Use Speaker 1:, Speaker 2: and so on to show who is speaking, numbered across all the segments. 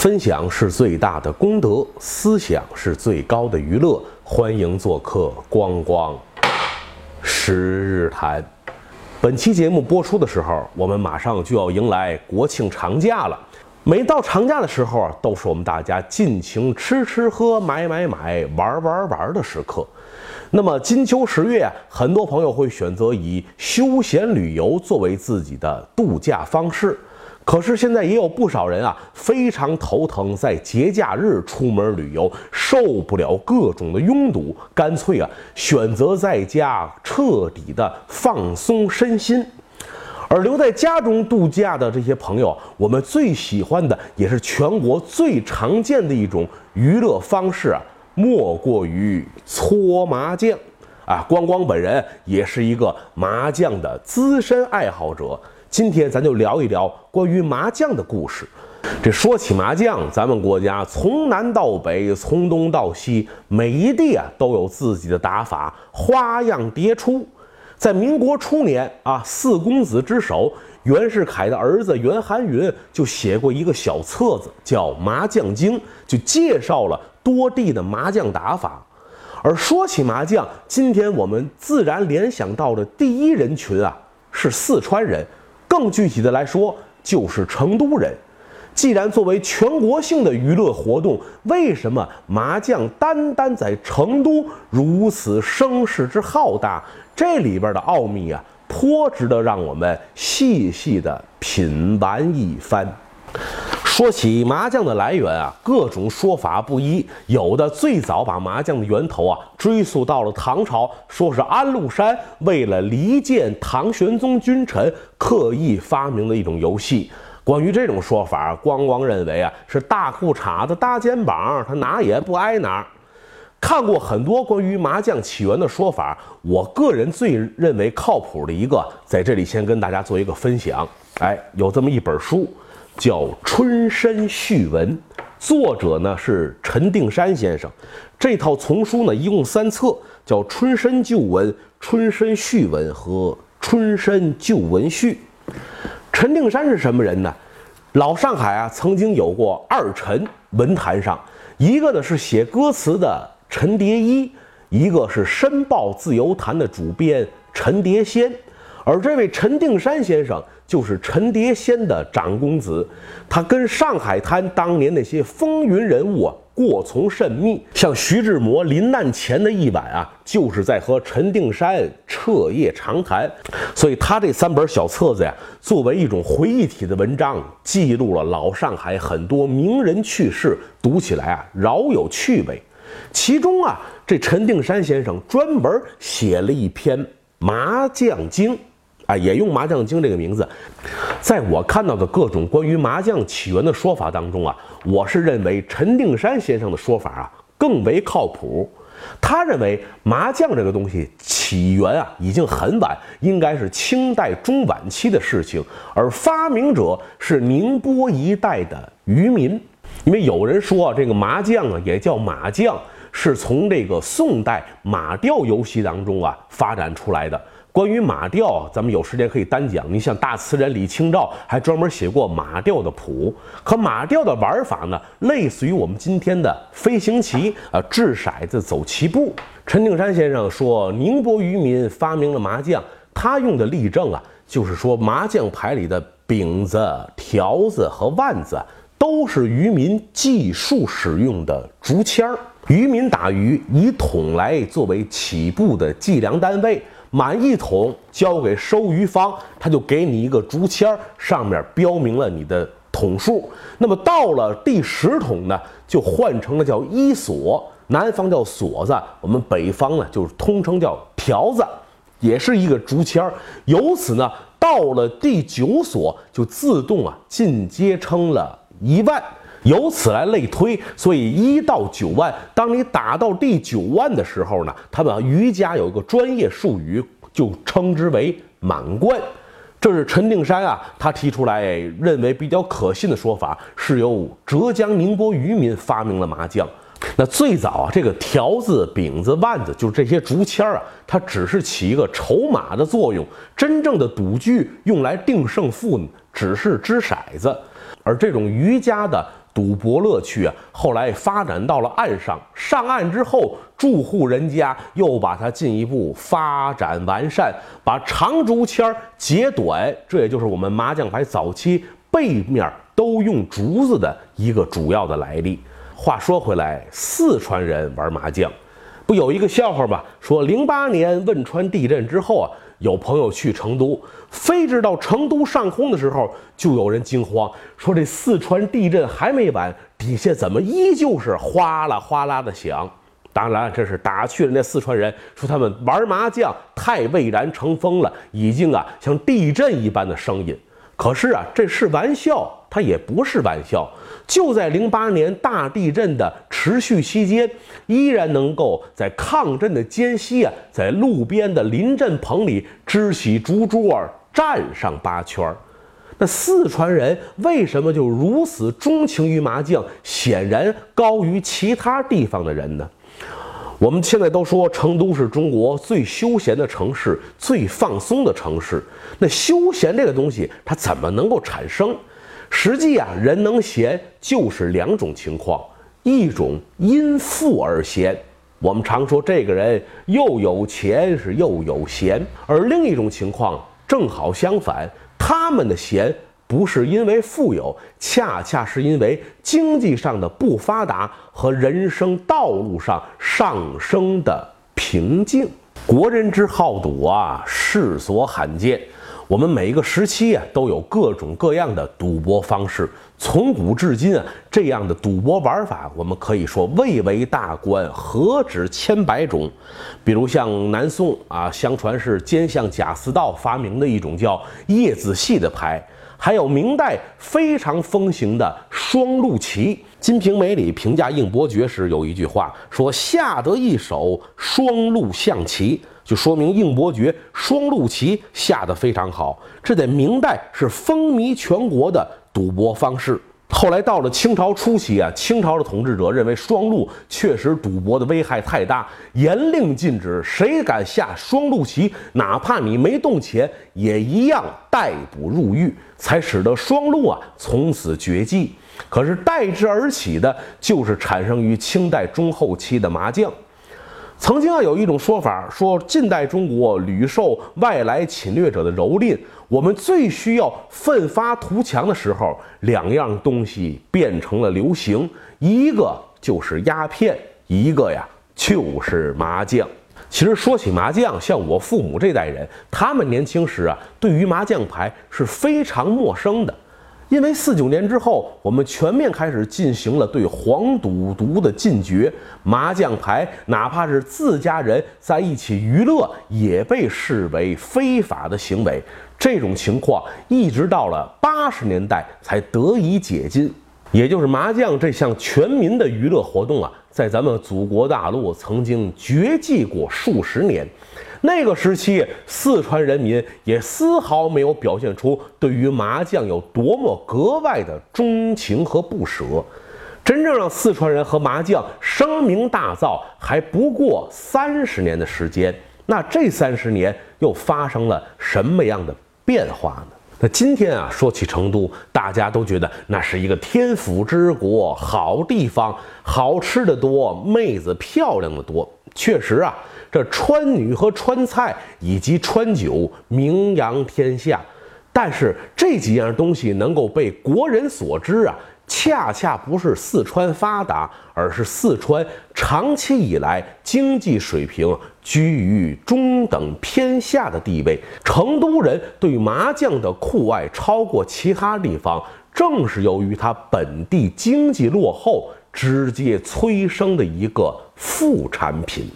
Speaker 1: 分享是最大的功德，思想是最高的娱乐。欢迎做客光光十日谈。本期节目播出的时候，我们马上就要迎来国庆长假了。每到长假的时候啊，都是我们大家尽情吃吃喝、买买买、玩玩玩的时刻。那么金秋十月，很多朋友会选择以休闲旅游作为自己的度假方式。可是现在也有不少人啊，非常头疼，在节假日出门旅游，受不了各种的拥堵，干脆啊选择在家彻底的放松身心。而留在家中度假的这些朋友，我们最喜欢的，也是全国最常见的一种娱乐方式啊，莫过于搓麻将。啊，光光本人也是一个麻将的资深爱好者。今天咱就聊一聊关于麻将的故事。这说起麻将，咱们国家从南到北，从东到西，每一地啊都有自己的打法，花样迭出。在民国初年啊，四公子之首袁世凯的儿子袁寒云就写过一个小册子，叫《麻将经》，就介绍了多地的麻将打法。而说起麻将，今天我们自然联想到的第一人群啊，是四川人。更具体的来说，就是成都人。既然作为全国性的娱乐活动，为什么麻将单单在成都如此声势之浩大？这里边的奥秘啊，颇值得让我们细细的品玩一番。说起麻将的来源啊，各种说法不一。有的最早把麻将的源头啊追溯到了唐朝，说是安禄山为了离间唐玄宗君臣，刻意发明的一种游戏。关于这种说法，光光认为啊是大裤衩子搭肩膀，他哪也不挨哪。看过很多关于麻将起源的说法，我个人最认为靠谱的一个，在这里先跟大家做一个分享。哎，有这么一本书。叫《春申序文》，作者呢是陈定山先生。这套丛书呢一共三册，叫《春申旧文》《春申序文》和《春申旧文序》。陈定山是什么人呢？老上海啊，曾经有过二陈，文坛上一个呢是写歌词的陈蝶衣，一个是《申报自由谈》的主编陈蝶仙。而这位陈定山先生就是陈蝶仙的长公子，他跟上海滩当年那些风云人物啊过从甚密，像徐志摩临难前的一晚啊，就是在和陈定山彻夜长谈。所以他这三本小册子呀，作为一种回忆体的文章，记录了老上海很多名人趣事，读起来啊饶有趣味。其中啊，这陈定山先生专门写了一篇《麻将经》。啊，也用麻将经这个名字，在我看到的各种关于麻将起源的说法当中啊，我是认为陈定山先生的说法啊更为靠谱。他认为麻将这个东西起源啊已经很晚，应该是清代中晚期的事情，而发明者是宁波一带的渔民。因为有人说啊这个麻将啊也叫马将，是从这个宋代马吊游戏当中啊发展出来的。关于马吊，咱们有时间可以单讲。你像大词人李清照还专门写过马吊的谱。可马吊的玩法呢，类似于我们今天的飞行棋啊，掷骰子、走棋步。陈定山先生说，宁波渔民发明了麻将，他用的例证啊，就是说麻将牌里的饼子、条子和万子都是渔民计数使用的竹签儿。渔民打鱼以桶来作为起步的计量单位。满一桶交给收鱼方，他就给你一个竹签儿，上面标明了你的桶数。那么到了第十桶呢，就换成了叫一锁，南方叫锁子，我们北方呢就是通称叫条子，也是一个竹签儿。由此呢，到了第九锁就自动啊进阶成了一万。由此来类推，所以一到九万，当你打到第九万的时候呢，他们瑜伽有一个专业术语，就称之为满贯。这是陈定山啊，他提出来认为比较可信的说法，是由浙江宁波渔民发明了麻将。那最早啊，这个条子、饼子、万子，就是这些竹签儿啊，它只是起一个筹码的作用，真正的赌具用来定胜负，只是掷骰子。而这种瑜伽的赌博乐趣啊，后来发展到了岸上。上岸之后，住户人家又把它进一步发展完善，把长竹签截短，这也就是我们麻将牌早期背面都用竹子的一个主要的来历。话说回来，四川人玩麻将，不有一个笑话吗？说零八年汶川地震之后啊，有朋友去成都。飞至到成都上空的时候，就有人惊慌，说这四川地震还没完，底下怎么依旧是哗啦哗啦的响？当然，这是打趣了那四川人，说他们玩麻将太蔚然成风了，已经啊像地震一般的声音。可是啊，这是玩笑，它也不是玩笑。就在零八年大地震的持续期间，依然能够在抗震的间隙啊，在路边的临阵棚里支起竹桌儿。站上八圈儿，那四川人为什么就如此钟情于麻将？显然高于其他地方的人呢？我们现在都说成都是中国最休闲的城市，最放松的城市。那休闲这个东西，它怎么能够产生？实际啊，人能闲就是两种情况：一种因富而闲，我们常说这个人又有钱是又有闲；而另一种情况。正好相反，他们的闲不是因为富有，恰恰是因为经济上的不发达和人生道路上上升的瓶颈。国人之好赌啊，世所罕见。我们每一个时期啊，都有各种各样的赌博方式。从古至今啊，这样的赌博玩法，我们可以说蔚为大观，何止千百种。比如像南宋啊，相传是奸相贾似道发明的一种叫叶子戏的牌，还有明代非常风行的双陆棋。《金瓶梅》里评价应伯爵时有一句话说：“下得一手双陆象棋”，就说明应伯爵双陆棋下得非常好。这在明代是风靡全国的。赌博方式，后来到了清朝初期啊，清朝的统治者认为双陆确实赌博的危害太大，严令禁止，谁敢下双陆棋，哪怕你没动钱，也一样逮捕入狱，才使得双陆啊从此绝迹。可是代之而起的，就是产生于清代中后期的麻将。曾经啊有一种说法，说近代中国屡受外来侵略者的蹂躏，我们最需要奋发图强的时候，两样东西变成了流行，一个就是鸦片，一个呀就是麻将。其实说起麻将，像我父母这代人，他们年轻时啊，对于麻将牌是非常陌生的。因为四九年之后，我们全面开始进行了对黄赌毒的禁绝，麻将牌哪怕是自家人在一起娱乐，也被视为非法的行为。这种情况一直到了八十年代才得以解禁。也就是麻将这项全民的娱乐活动啊，在咱们祖国大陆曾经绝迹过数十年。那个时期，四川人民也丝毫没有表现出对于麻将有多么格外的钟情和不舍。真正让四川人和麻将声名大噪，还不过三十年的时间。那这三十年又发生了什么样的变化呢？那今天啊，说起成都，大家都觉得那是一个天府之国，好地方，好吃的多，妹子漂亮的多。确实啊。这川女和川菜以及川酒名扬天下，但是这几样东西能够被国人所知啊，恰恰不是四川发达，而是四川长期以来经济水平居于中等偏下的地位。成都人对麻将的酷爱超过其他地方，正是由于它本地经济落后直接催生的一个副产品。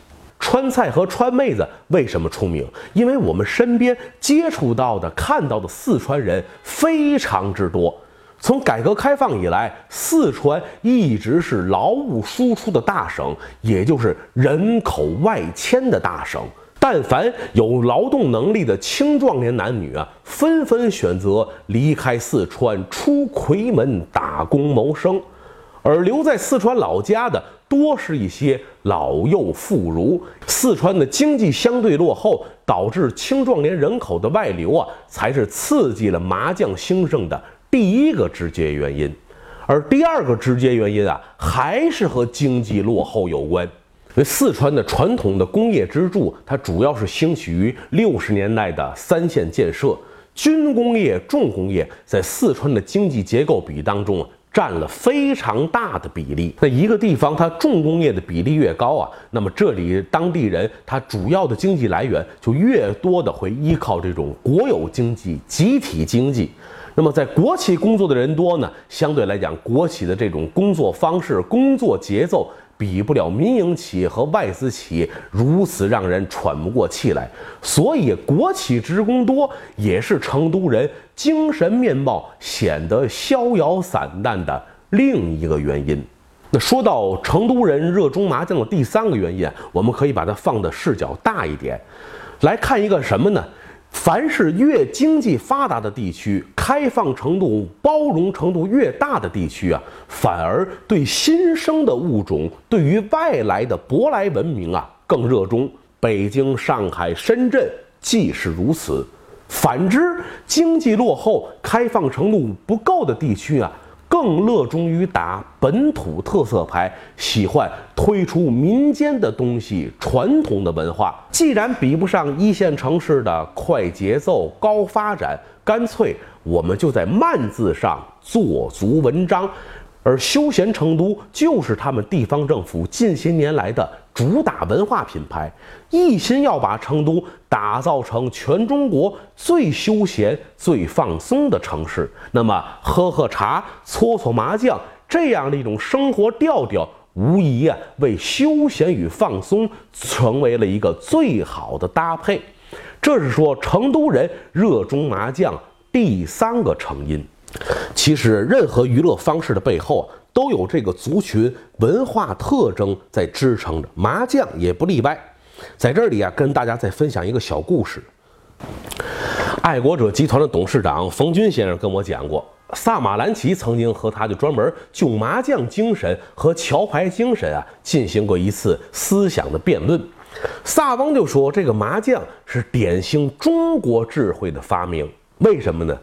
Speaker 1: 川菜和川妹子为什么出名？因为我们身边接触到的、看到的四川人非常之多。从改革开放以来，四川一直是劳务输出的大省，也就是人口外迁的大省。但凡有劳动能力的青壮年男女啊，纷纷选择离开四川，出夔门打工谋生。而留在四川老家的，多是一些老幼妇孺。四川的经济相对落后，导致青壮年人口的外流啊，才是刺激了麻将兴盛的第一个直接原因。而第二个直接原因啊，还是和经济落后有关。因为四川的传统的工业支柱，它主要是兴起于六十年代的三线建设，军工业、重工业在四川的经济结构比当中占了非常大的比例。那一个地方它重工业的比例越高啊，那么这里当地人他主要的经济来源就越多的会依靠这种国有经济、集体经济。那么在国企工作的人多呢，相对来讲，国企的这种工作方式、工作节奏。比不了民营企业和外资企业如此让人喘不过气来，所以国企职工多也是成都人精神面貌显得逍遥散淡的另一个原因。那说到成都人热衷麻将的第三个原因，我们可以把它放的视角大一点，来看一个什么呢？凡是越经济发达的地区，开放程度、包容程度越大的地区啊，反而对新生的物种、对于外来的舶来文明啊更热衷。北京、上海、深圳既是如此，反之，经济落后、开放程度不够的地区啊。更热衷于打本土特色牌，喜欢推出民间的东西、传统的文化。既然比不上一线城市的快节奏、高发展，干脆我们就在慢字上做足文章。而休闲成都就是他们地方政府近些年来的主打文化品牌，一心要把成都打造成全中国最休闲、最放松的城市。那么，喝喝茶、搓搓麻将这样的一种生活调调，无疑啊，为休闲与放松成为了一个最好的搭配。这是说成都人热衷麻将第三个成因。其实，任何娱乐方式的背后都有这个族群文化特征在支撑着，麻将也不例外。在这里啊，跟大家再分享一个小故事。爱国者集团的董事长冯军先生跟我讲过，萨马兰奇曾经和他就专门就麻将精神和桥牌精神啊进行过一次思想的辩论。萨翁就说，这个麻将是典型中国智慧的发明，为什么呢？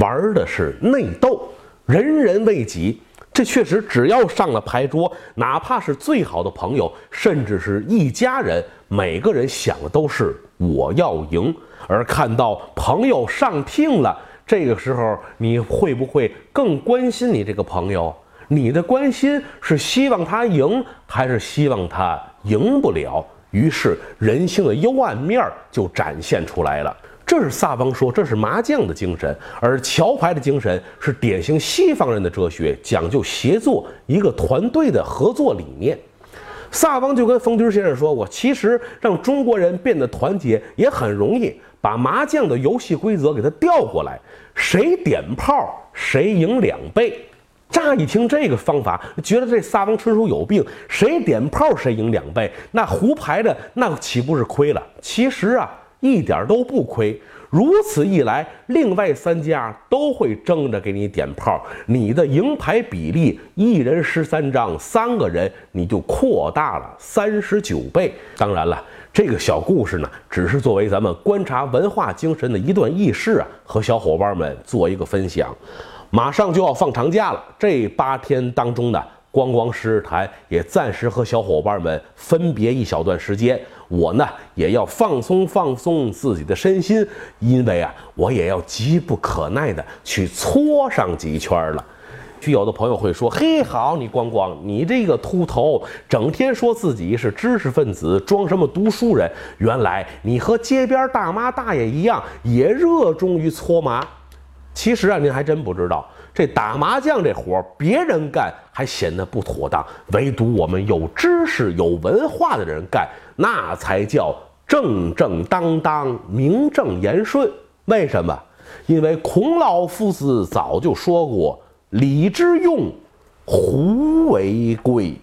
Speaker 1: 玩的是内斗，人人为己。这确实，只要上了牌桌，哪怕是最好的朋友，甚至是一家人，每个人想的都是我要赢。而看到朋友上听了，这个时候你会不会更关心你这个朋友？你的关心是希望他赢，还是希望他赢不了？于是人性的幽暗面就展现出来了。这是萨邦说，这是麻将的精神，而桥牌的精神是典型西方人的哲学，讲究协作，一个团队的合作理念。萨邦就跟冯军先生说过，其实让中国人变得团结也很容易，把麻将的游戏规则给它调过来，谁点炮谁赢两倍。乍一听这个方法，觉得这萨邦纯属有病，谁点炮谁赢两倍，那胡牌的那岂不是亏了？其实啊。一点都不亏，如此一来，另外三家都会争着给你点炮，你的赢牌比例一人十三张，三个人你就扩大了三十九倍。当然了，这个小故事呢，只是作为咱们观察文化精神的一段轶事啊，和小伙伴们做一个分享。马上就要放长假了，这八天当中呢。光光十日谈也暂时和小伙伴们分别一小段时间，我呢也要放松放松自己的身心，因为啊，我也要急不可耐的去搓上几圈了。就有的朋友会说：“嘿，好，你光光，你这个秃头，整天说自己是知识分子，装什么读书人？原来你和街边大妈大爷一样，也热衷于搓麻。其实啊，您还真不知道。”这打麻将这活儿，别人干还显得不妥当，唯独我们有知识、有文化的人干，那才叫正正当当、名正言顺。为什么？因为孔老夫子早就说过：“礼之用，胡为贵。”